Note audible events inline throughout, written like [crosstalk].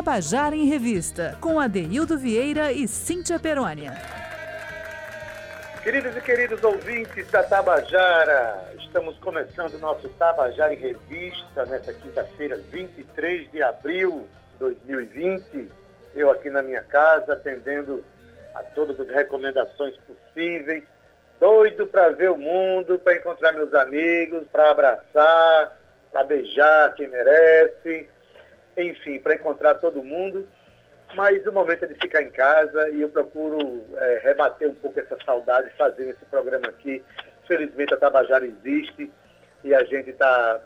Tabajara em Revista, com Adeildo Vieira e Cíntia Perônia. Queridos e queridos ouvintes da Tabajara, estamos começando o nosso Tabajara em Revista nesta quinta-feira, 23 de abril de 2020. Eu aqui na minha casa, atendendo a todas as recomendações possíveis, doido para ver o mundo, para encontrar meus amigos, para abraçar, para beijar quem merece, enfim, para encontrar todo mundo. Mas o momento é de ficar em casa e eu procuro é, rebater um pouco essa saudade fazendo esse programa aqui. Felizmente a Tabajara existe e a gente está,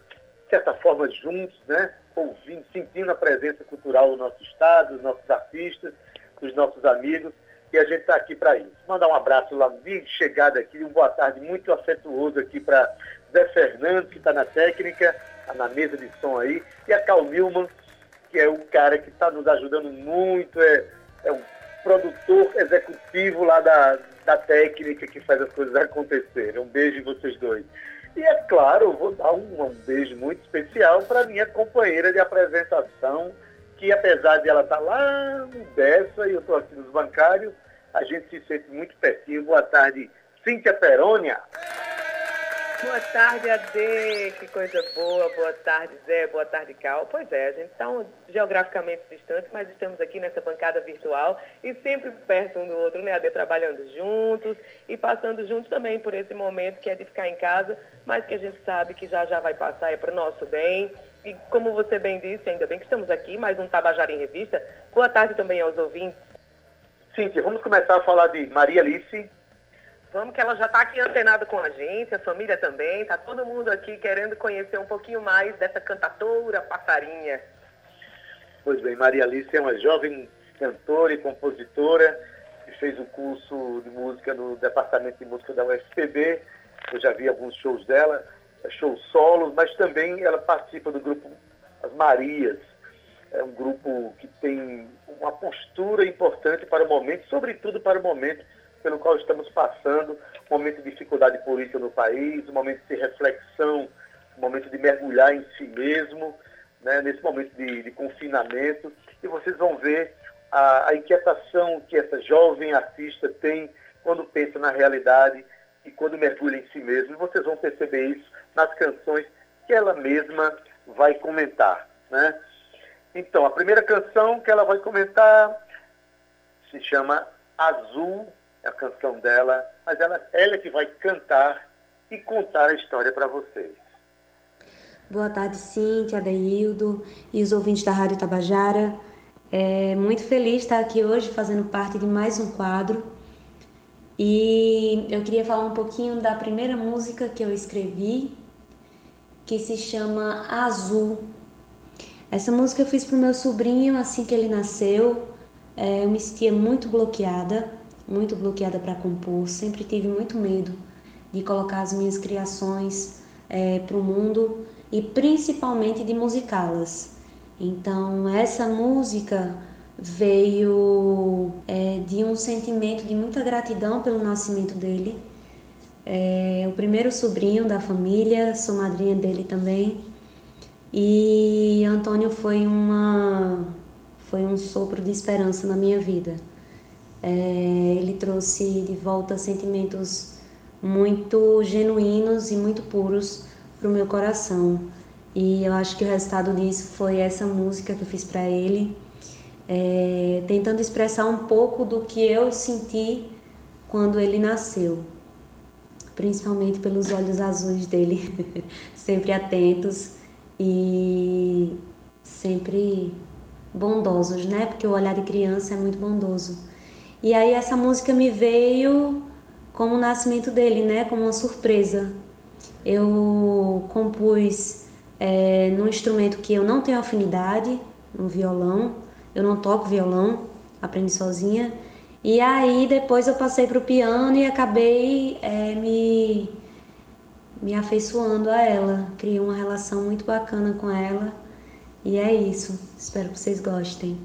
de certa forma, juntos, né? Ouvindo, sentindo a presença cultural do nosso estado, dos nossos artistas, dos nossos amigos e a gente está aqui para isso. Mandar um abraço lá de chegada aqui, um boa tarde muito afetuoso aqui para Zé Fernando, que está na técnica, tá na mesa de som aí, e a Cal Milman, que é o cara que está nos ajudando muito, é, é um produtor executivo lá da, da técnica que faz as coisas acontecerem. Um beijo em vocês dois. E é claro, vou dar um, um beijo muito especial para minha companheira de apresentação, que apesar de ela estar tá lá no Dessa e eu estou aqui nos bancários, a gente se sente muito pertinho. Boa tarde, Cíntia Perônia. Boa tarde, Ade, que coisa boa. Boa tarde, Zé. Boa tarde, Cal. Pois é, a gente está geograficamente distante, mas estamos aqui nessa bancada virtual e sempre perto um do outro, né, Ade? Trabalhando juntos e passando juntos também por esse momento que é de ficar em casa, mas que a gente sabe que já já vai passar, é para o nosso bem. E como você bem disse, ainda bem que estamos aqui, mais um Tabajara em Revista. Boa tarde também aos ouvintes. Cíntia, vamos começar a falar de Maria Alice. Vamos que ela já está aqui antenada com a gente, a família também, está todo mundo aqui querendo conhecer um pouquinho mais dessa cantatora passarinha. Pois bem, Maria Alice é uma jovem cantora e compositora que fez o curso de música no Departamento de Música da UFPB. Eu já vi alguns shows dela, shows solos, mas também ela participa do grupo As Marias, é um grupo que tem uma postura importante para o momento, sobretudo para o momento pelo qual estamos passando, um momento de dificuldade política no país, um momento de reflexão, um momento de mergulhar em si mesmo, né, nesse momento de, de, confinamento, e vocês vão ver a, a inquietação que essa jovem artista tem quando pensa na realidade e quando mergulha em si mesmo. E vocês vão perceber isso nas canções que ela mesma vai comentar. Né? Então, a primeira canção que ela vai comentar se chama Azul, a canção dela, mas ela, ela é que vai cantar e contar a história para vocês. Boa tarde, Cíntia, Adeildo e os ouvintes da Rádio Tabajara. É muito feliz estar aqui hoje fazendo parte de mais um quadro. E eu queria falar um pouquinho da primeira música que eu escrevi, que se chama Azul, essa música eu fiz pro meu sobrinho assim que ele nasceu. É, eu me sentia muito bloqueada, muito bloqueada para compor. Sempre tive muito medo de colocar as minhas criações é, para o mundo e principalmente de musicá-las. Então, essa música veio é, de um sentimento de muita gratidão pelo nascimento dele. É, o primeiro sobrinho da família, sou madrinha dele também. E Antônio foi uma foi um sopro de esperança na minha vida. É, ele trouxe de volta sentimentos muito genuínos e muito puros para o meu coração. E eu acho que o resultado disso foi essa música que eu fiz para ele, é, tentando expressar um pouco do que eu senti quando ele nasceu, principalmente pelos olhos azuis dele, [laughs] sempre atentos e sempre bondosos, né? Porque o olhar de criança é muito bondoso. E aí essa música me veio como o nascimento dele, né? Como uma surpresa. Eu compus é, num instrumento que eu não tenho afinidade, no violão. Eu não toco violão, aprendi sozinha. E aí depois eu passei para o piano e acabei é, me me afeiçoando a ela. Criei uma relação muito bacana com ela. E é isso. Espero que vocês gostem.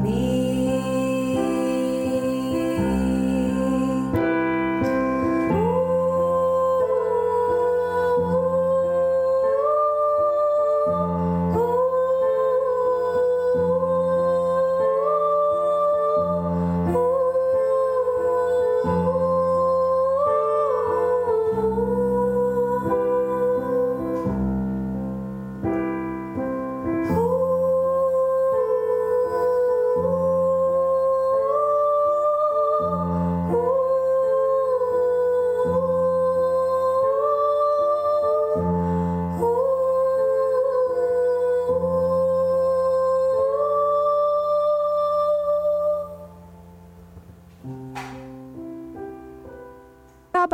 me.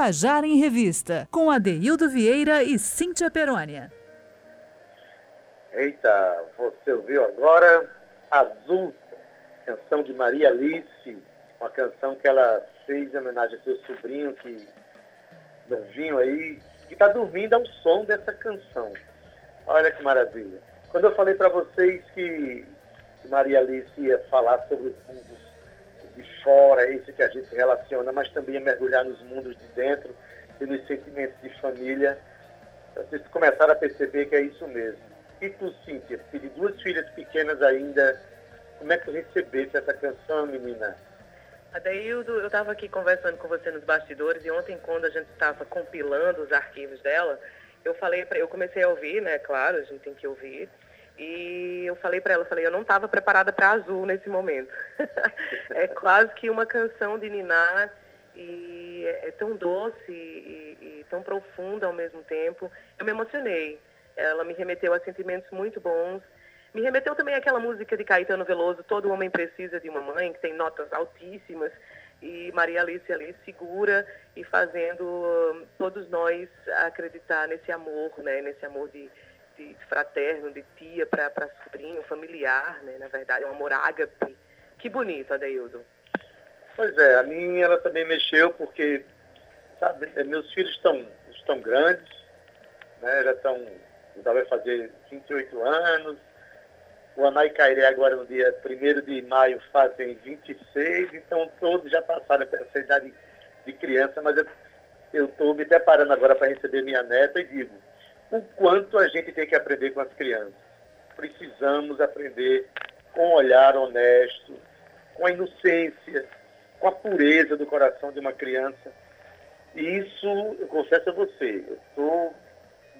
Tabajara em Revista, com Adeildo Vieira e Cíntia Perônia. Eita, você ouviu agora Azul, canção de Maria Alice, uma canção que ela fez em homenagem ao seu sobrinho, que novinho aí, que está dormindo ao som dessa canção. Olha que maravilha. Quando eu falei para vocês que Maria Alice ia falar sobre mundos de fora, esse que a gente relaciona, mas também ia mergulhar nos mundos de dentro e nos sentimentos de família, vocês começaram a perceber que é isso mesmo. E tu, Cíntia, de duas filhas pequenas ainda, como é que tu recebeste essa canção, menina? Adeildo, eu estava aqui conversando com você nos bastidores e ontem, quando a gente estava compilando os arquivos dela, eu falei para eu comecei a ouvir, né? Claro, a gente tem que ouvir. E eu falei para ela, falei, eu não estava preparada para Azul nesse momento. [laughs] é quase que uma canção de Niná e é, é tão doce e, e, tão profunda ao mesmo tempo. Eu me emocionei. Ela me remeteu a sentimentos muito bons me remeteu também àquela música de Caetano Veloso, Todo Homem Precisa de uma Mãe, que tem notas altíssimas, e Maria Alice ali segura e fazendo hum, todos nós acreditar nesse amor, né, nesse amor de, de fraterno, de tia para sobrinho, familiar, né, na verdade, é um amor ágape. Que bonito, Adeildo. Pois é, a minha ela também mexeu porque, sabe, é, meus filhos estão, estão grandes, né, já estão, já vai fazer 28 anos, o Anai Cairé agora no dia 1 de maio fazem 26, então todos já passaram essa idade de criança, mas eu estou me preparando agora para receber minha neta e digo, o quanto a gente tem que aprender com as crianças. Precisamos aprender com um olhar honesto, com a inocência, com a pureza do coração de uma criança. E isso, eu confesso a você, eu estou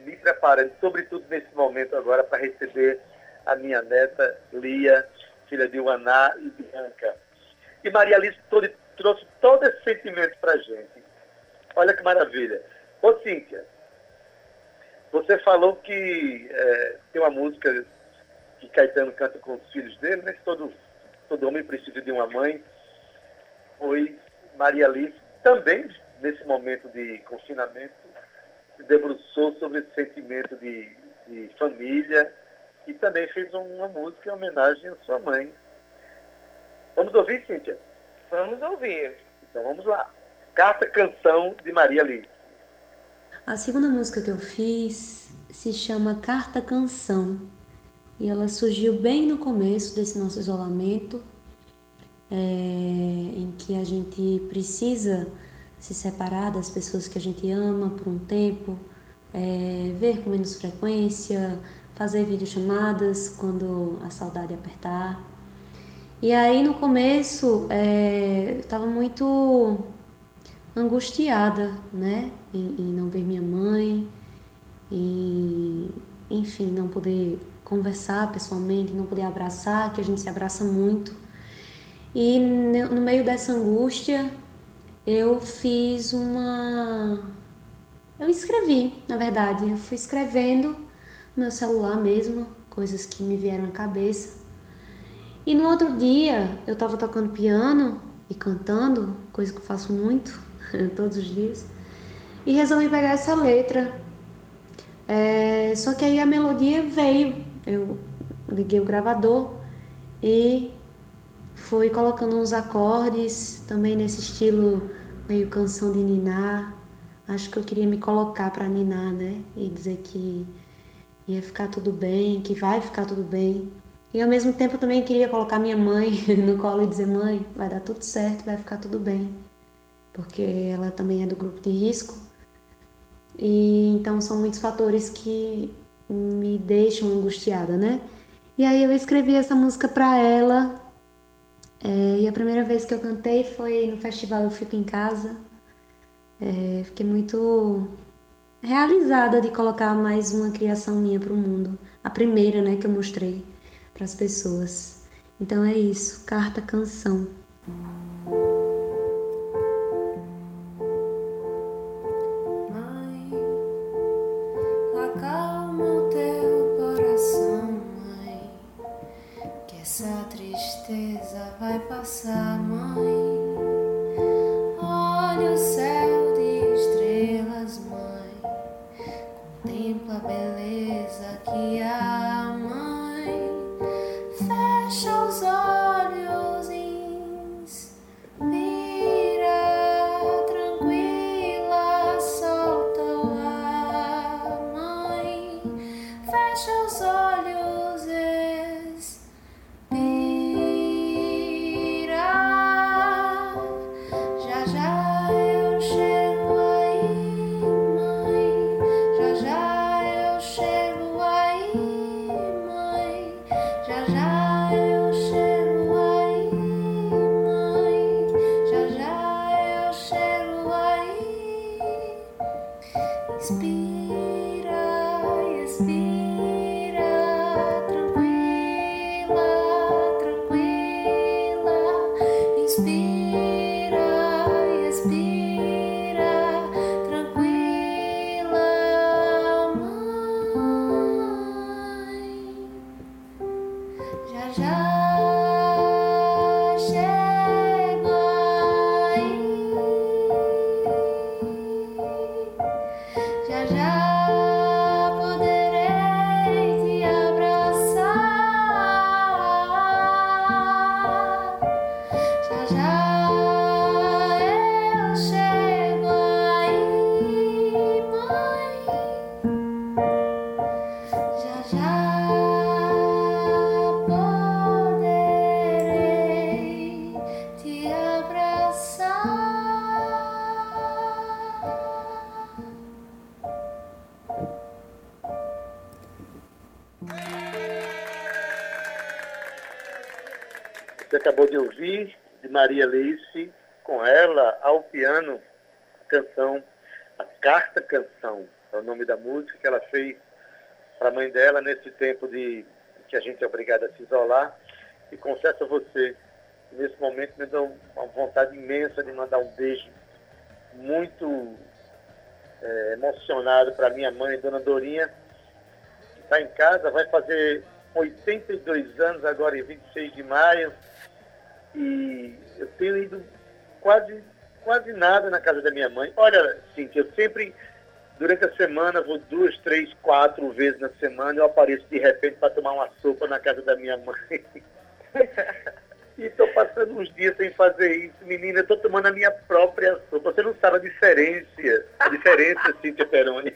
me preparando, sobretudo nesse momento agora, para receber a minha neta Lia, filha de Uaná e Bianca. E Maria Alice trouxe todo esse sentimento para a gente. Olha que maravilha. Ô Cíntia, você falou que é, tem uma música que Caetano canta com os filhos dele, né? Todo, todo homem precisa de uma mãe. Pois Maria Alice também, nesse momento de confinamento, se debruçou sobre esse sentimento de, de família, e também fez uma música em homenagem à sua mãe. Vamos ouvir, Cíntia? Vamos ouvir. Então vamos lá. Carta Canção de Maria Lee. A segunda música que eu fiz se chama Carta Canção. E ela surgiu bem no começo desse nosso isolamento, é, em que a gente precisa se separar das pessoas que a gente ama por um tempo, é, ver com menos frequência, fazer videochamadas quando a saudade apertar. E aí no começo é, eu estava muito angustiada, né? Em, em, não ver minha mãe, e enfim, não poder conversar pessoalmente, não poder abraçar, que a gente se abraça muito. E no meio dessa angústia, eu fiz uma. Eu escrevi, na verdade, eu fui escrevendo meu celular mesmo, coisas que me vieram à cabeça. E no outro dia eu estava tocando piano e cantando, coisa que eu faço muito [laughs] todos os dias, e resolvi pegar essa letra. É, só que aí a melodia veio, eu liguei o gravador e fui colocando uns acordes também nesse estilo meio canção de ninar. Acho que eu queria me colocar para ninar, né? E dizer que ia ficar tudo bem, que vai ficar tudo bem. E ao mesmo tempo também queria colocar minha mãe [laughs] no colo e dizer: mãe, vai dar tudo certo, vai ficar tudo bem. Porque ela também é do grupo de risco. E então são muitos fatores que me deixam angustiada, né? E aí eu escrevi essa música para ela. É, e a primeira vez que eu cantei foi no festival Eu Fico em Casa. É, fiquei muito realizada de colocar mais uma criação minha para o mundo. A primeira, né, que eu mostrei para as pessoas. Então é isso, carta canção. já. Maria Leice, com ela ao piano, a canção, a Carta Canção, é o nome da música que ela fez para a mãe dela nesse tempo de que a gente é obrigado a se isolar. E confesso a você, nesse momento me deu uma vontade imensa de mandar um beijo muito é, emocionado para minha mãe, Dona Dorinha, que está em casa, vai fazer 82 anos agora em 26 de maio. E eu tenho ido quase, quase nada na casa da minha mãe. Olha, sim, que eu sempre, durante a semana, vou duas, três, quatro vezes na semana, eu apareço de repente para tomar uma sopa na casa da minha mãe. [laughs] e estou passando uns dias sem fazer isso. Menina, estou tomando a minha própria sopa. Você não sabe a diferença, a diferença, Cíntia Peroni.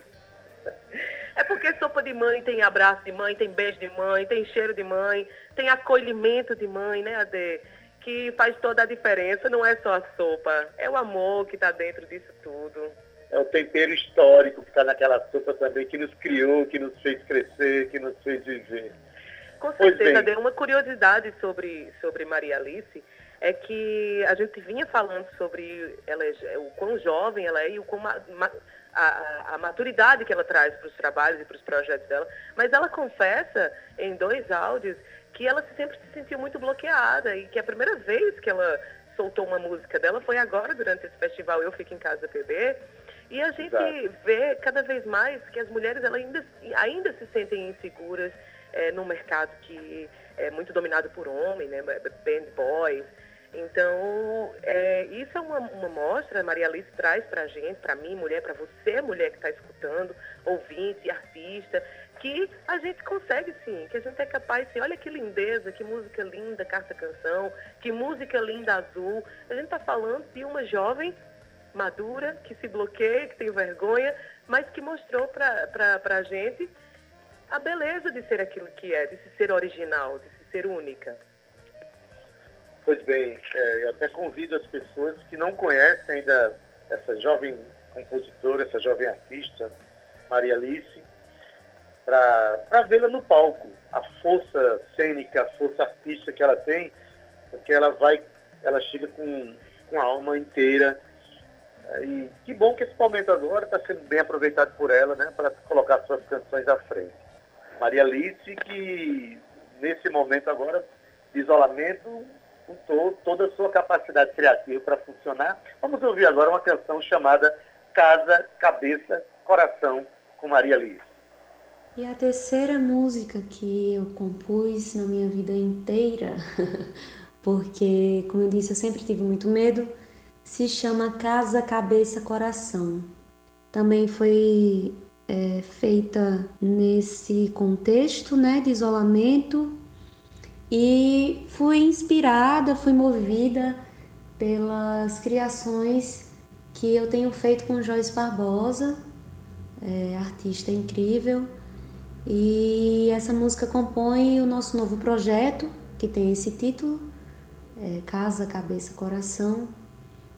É porque sopa de mãe tem abraço de mãe, tem beijo de mãe, tem cheiro de mãe, tem acolhimento de mãe, né, Ade? Que faz toda a diferença, não é só a sopa, é o amor que está dentro disso tudo. É o tempero histórico que está naquela sopa também, que nos criou, que nos fez crescer, que nos fez viver. Com certeza, deu uma curiosidade sobre, sobre Maria Alice, é que a gente vinha falando sobre ela, o quão jovem ela é e o quão ma, ma, a, a, maturidade que ela traz para os trabalhos e para os projetos dela, mas ela confessa em dois áudios que ela sempre se sentiu muito bloqueada e que a primeira vez que ela soltou uma música dela foi agora, durante esse festival Eu Fico em Casa PB. E a gente Exato. vê cada vez mais que as mulheres elas ainda, ainda se sentem inseguras é, num mercado que é muito dominado por homens, né, band boys. Então, é, isso é uma, uma mostra, Maria Alice traz para a gente, para mim, mulher, para você, mulher que está escutando, ouvinte, artista, que a gente consegue sim, que a gente é capaz sim. Olha que lindeza, que música linda, Carta Canção, que música linda azul. A gente está falando de uma jovem madura, que se bloqueia, que tem vergonha, mas que mostrou para a gente a beleza de ser aquilo que é, de se ser original, de se ser única. Pois bem, é, eu até convido as pessoas que não conhecem ainda essa jovem compositora, essa jovem artista, Maria Alice, para vê-la no palco. A força cênica, a força artística que ela tem, porque ela vai, ela chega com, com a alma inteira. E que bom que esse momento agora está sendo bem aproveitado por ela, né, para colocar suas canções à frente. Maria Alice, que nesse momento agora de isolamento, com toda a sua capacidade criativa para funcionar. Vamos ouvir agora uma canção chamada Casa, Cabeça, Coração, com Maria Alice. E a terceira música que eu compus na minha vida inteira, [laughs] porque, como eu disse, eu sempre tive muito medo, se chama Casa, Cabeça, Coração. Também foi é, feita nesse contexto né, de isolamento e fui inspirada, fui movida pelas criações que eu tenho feito com Joyce Barbosa, é, artista incrível e essa música compõe o nosso novo projeto, que tem esse título, é, Casa, Cabeça, Coração.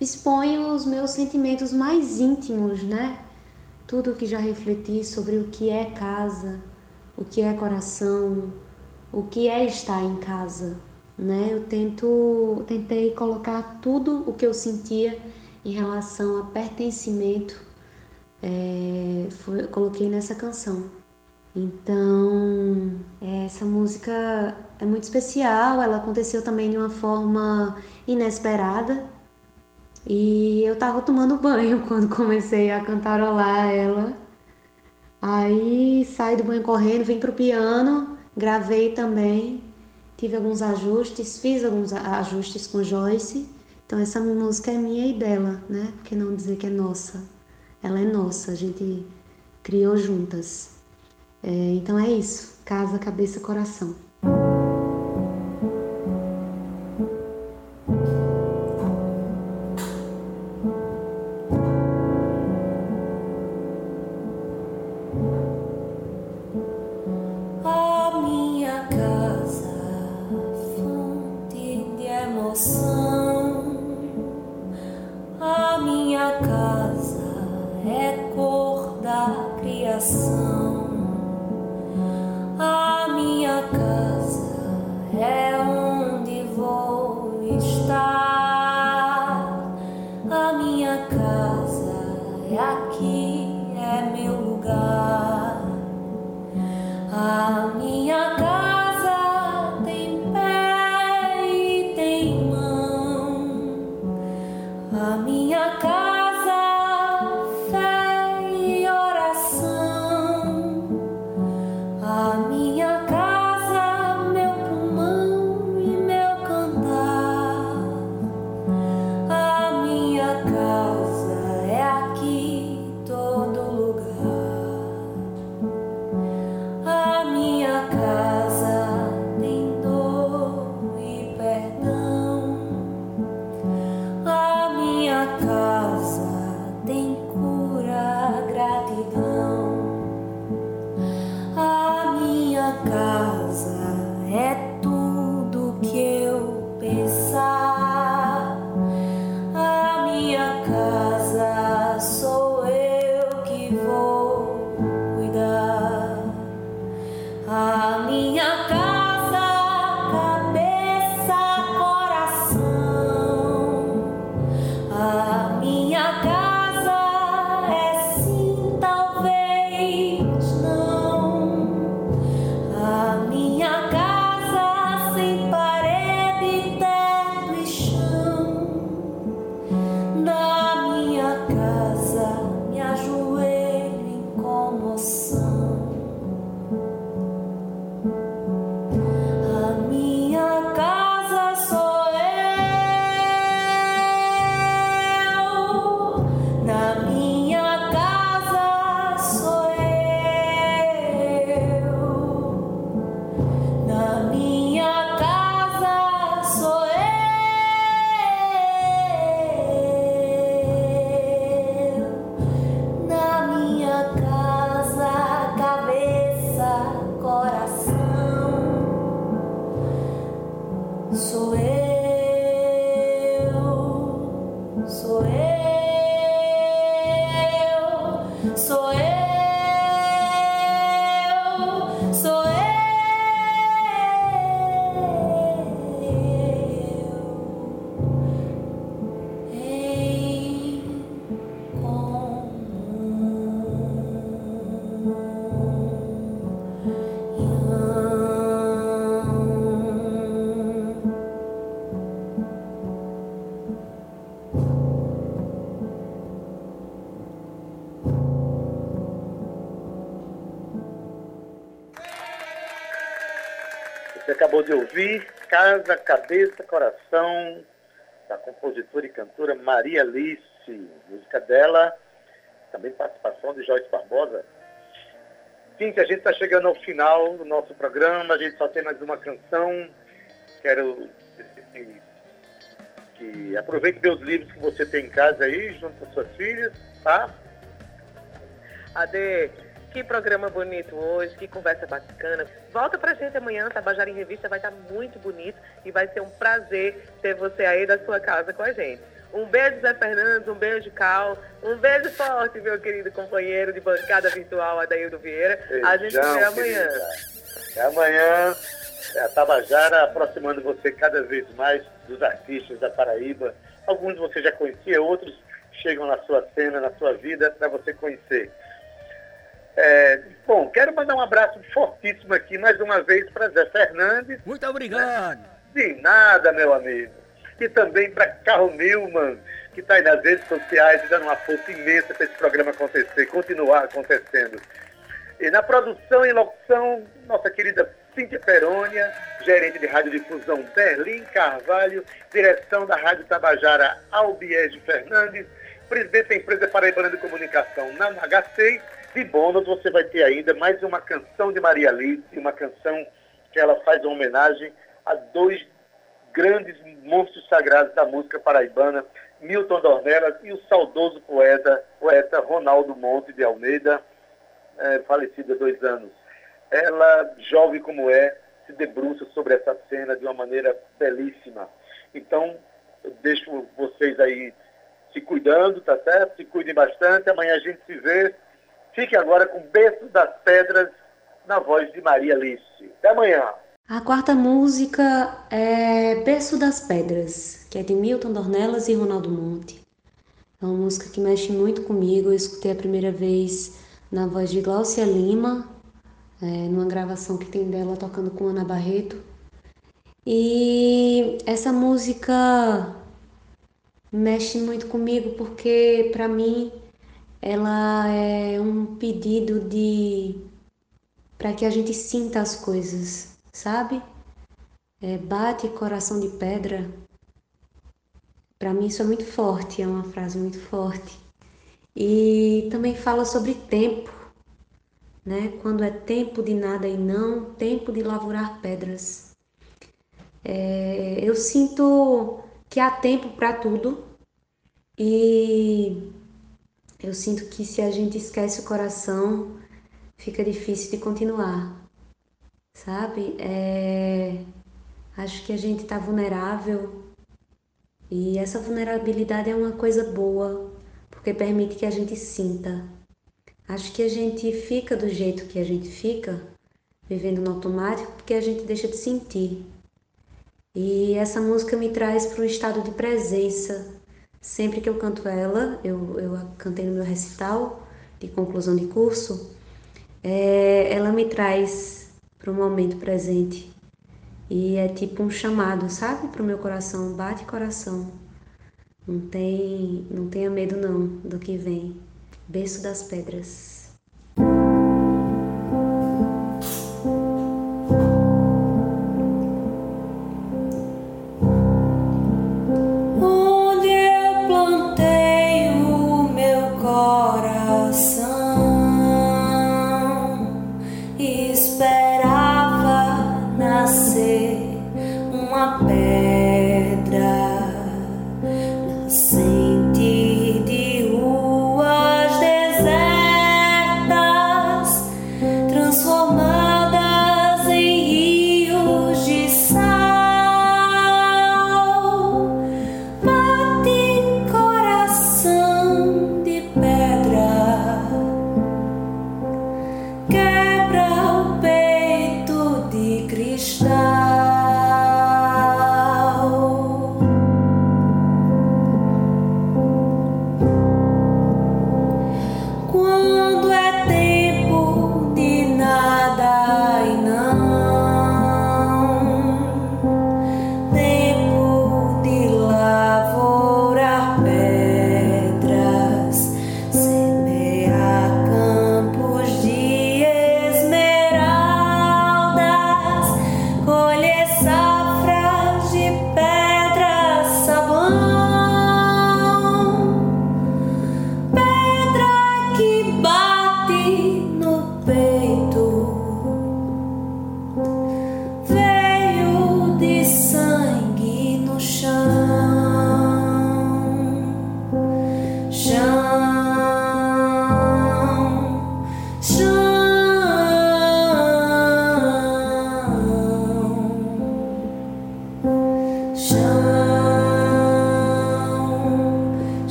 Expõe os meus sentimentos mais íntimos, né? Tudo que já refleti sobre o que é casa, o que é coração, o que é estar em casa, né? Eu tento, tentei colocar tudo o que eu sentia em relação a pertencimento, é, foi, coloquei nessa canção. Então, essa música é muito especial, ela aconteceu também de uma forma inesperada. E eu tava tomando banho [laughs] quando comecei a cantarolar ela. Aí saí do banho correndo, vim pro piano, gravei também, tive alguns ajustes, fiz alguns ajustes com Joyce. Então essa música é minha e dela, né? Porque não dizer que é nossa. Ela é nossa, a gente criou juntas. É, então é isso, casa, cabeça, coração. Casa, Cabeça, Coração, da compositora e cantora Maria Alice. Música dela, também participação de Joyce Barbosa. Sim, a gente está chegando ao final do nosso programa, a gente só tem mais uma canção. Quero dizer que aproveite meus livros que você tem em casa aí, junto com suas filhas, tá? Ade, que programa bonito hoje, que conversa bacana. Volta pra gente amanhã, Tabajara em Revista vai estar muito bonito e vai ser um prazer ter você aí da sua casa com a gente. Um beijo, Zé Fernandes, um beijo, Cal. Um beijo forte, meu querido companheiro de bancada virtual, Adaildo Vieira. Beijão, a gente se vê amanhã. Até amanhã. É a Tabajara aproximando você cada vez mais dos artistas da Paraíba. Alguns você já conhecia, outros chegam na sua cena, na sua vida, para você conhecer. É, bom, quero mandar um abraço fortíssimo aqui mais uma vez para Zé Fernandes. Muito obrigado. De nada, meu amigo. E também para Carl Newman, que está aí nas redes sociais dando uma força imensa para esse programa acontecer, continuar acontecendo. E na produção e locução, nossa querida Cíntia Perônia, gerente de radiodifusão Berlim Carvalho, direção da Rádio Tabajara Albiege Fernandes, presidente da empresa Paraibana de Comunicação na HC. De bônus você vai ter ainda mais uma canção de Maria Alice, uma canção que ela faz uma homenagem a dois grandes monstros sagrados da música paraibana, Milton Dornelas e o saudoso poeta, poeta Ronaldo Monte de Almeida, é, falecido há dois anos. Ela, jovem como é, se debruça sobre essa cena de uma maneira belíssima. Então, eu deixo vocês aí se cuidando, tá certo? Se cuidem bastante. Amanhã a gente se vê. Fique agora com Berço das Pedras na voz de Maria Alice. Até amanhã. A quarta música é Berço das Pedras, que é de Milton Dornelas e Ronaldo Monte. É uma música que mexe muito comigo. Eu escutei a primeira vez na voz de Glaucia Lima, é, numa gravação que tem dela tocando com Ana Barreto. E essa música mexe muito comigo porque, para mim, ela é um pedido de para que a gente sinta as coisas, sabe? É, bate coração de pedra. Para mim isso é muito forte, é uma frase muito forte. E também fala sobre tempo, né? Quando é tempo de nada e não, tempo de lavourar pedras. É, eu sinto que há tempo para tudo e eu sinto que se a gente esquece o coração, fica difícil de continuar, sabe? É, acho que a gente está vulnerável e essa vulnerabilidade é uma coisa boa porque permite que a gente sinta. Acho que a gente fica do jeito que a gente fica, vivendo no automático, porque a gente deixa de sentir. E essa música me traz para um estado de presença. Sempre que eu canto ela, eu, eu cantei no meu recital de conclusão de curso, é, ela me traz para o momento presente. E é tipo um chamado, sabe? Para o meu coração, bate coração. Não tem, não tenha medo não do que vem. Berço das pedras.